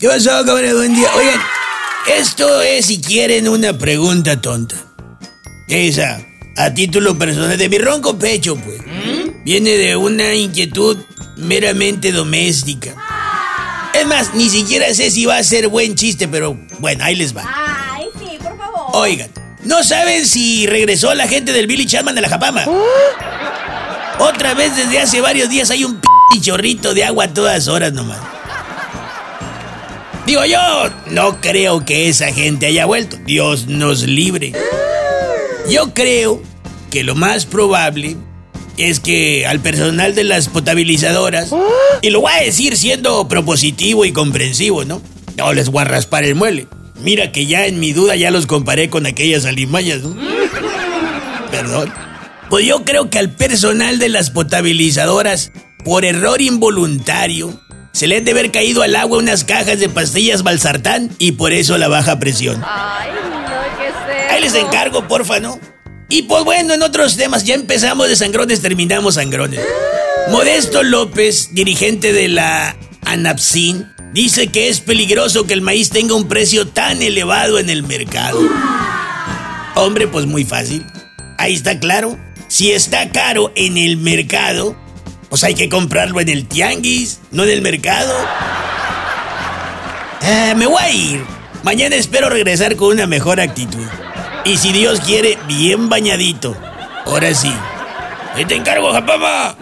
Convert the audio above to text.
¿Qué pasó, cabrón? Buen día. Oigan, esto es, si quieren, una pregunta tonta. Esa, a título personal, de mi ronco pecho, pues. Viene de una inquietud meramente doméstica. Es más, ni siquiera sé si va a ser buen chiste, pero bueno, ahí les va. Ay, sí, por favor. Oigan, ¿no saben si regresó la gente del Billy Chapman de la Japama? Otra vez desde hace varios días hay un p chorrito de agua a todas horas nomás. Digo yo, no creo que esa gente haya vuelto. Dios nos libre. Yo creo que lo más probable es que al personal de las potabilizadoras, y lo voy a decir siendo propositivo y comprensivo, ¿no? No les voy a raspar el muele. Mira que ya en mi duda ya los comparé con aquellas alimañas, ¿no? Perdón. Pues yo creo que al personal de las potabilizadoras, por error involuntario, se le han de haber caído al agua unas cajas de pastillas balsartán y por eso la baja presión. Ay, no, qué sé. Ahí les encargo, porfa, ¿no? Y pues bueno, en otros temas ya empezamos de sangrones, terminamos sangrones. Modesto López, dirigente de la ANAPSIN, dice que es peligroso que el maíz tenga un precio tan elevado en el mercado. Hombre, pues muy fácil. Ahí está claro. Si está caro en el mercado, pues hay que comprarlo en el tianguis, no en el mercado. Ah, me voy a ir. Mañana espero regresar con una mejor actitud. Y si Dios quiere, bien bañadito. Ahora sí. Ahí te encargo, Japama.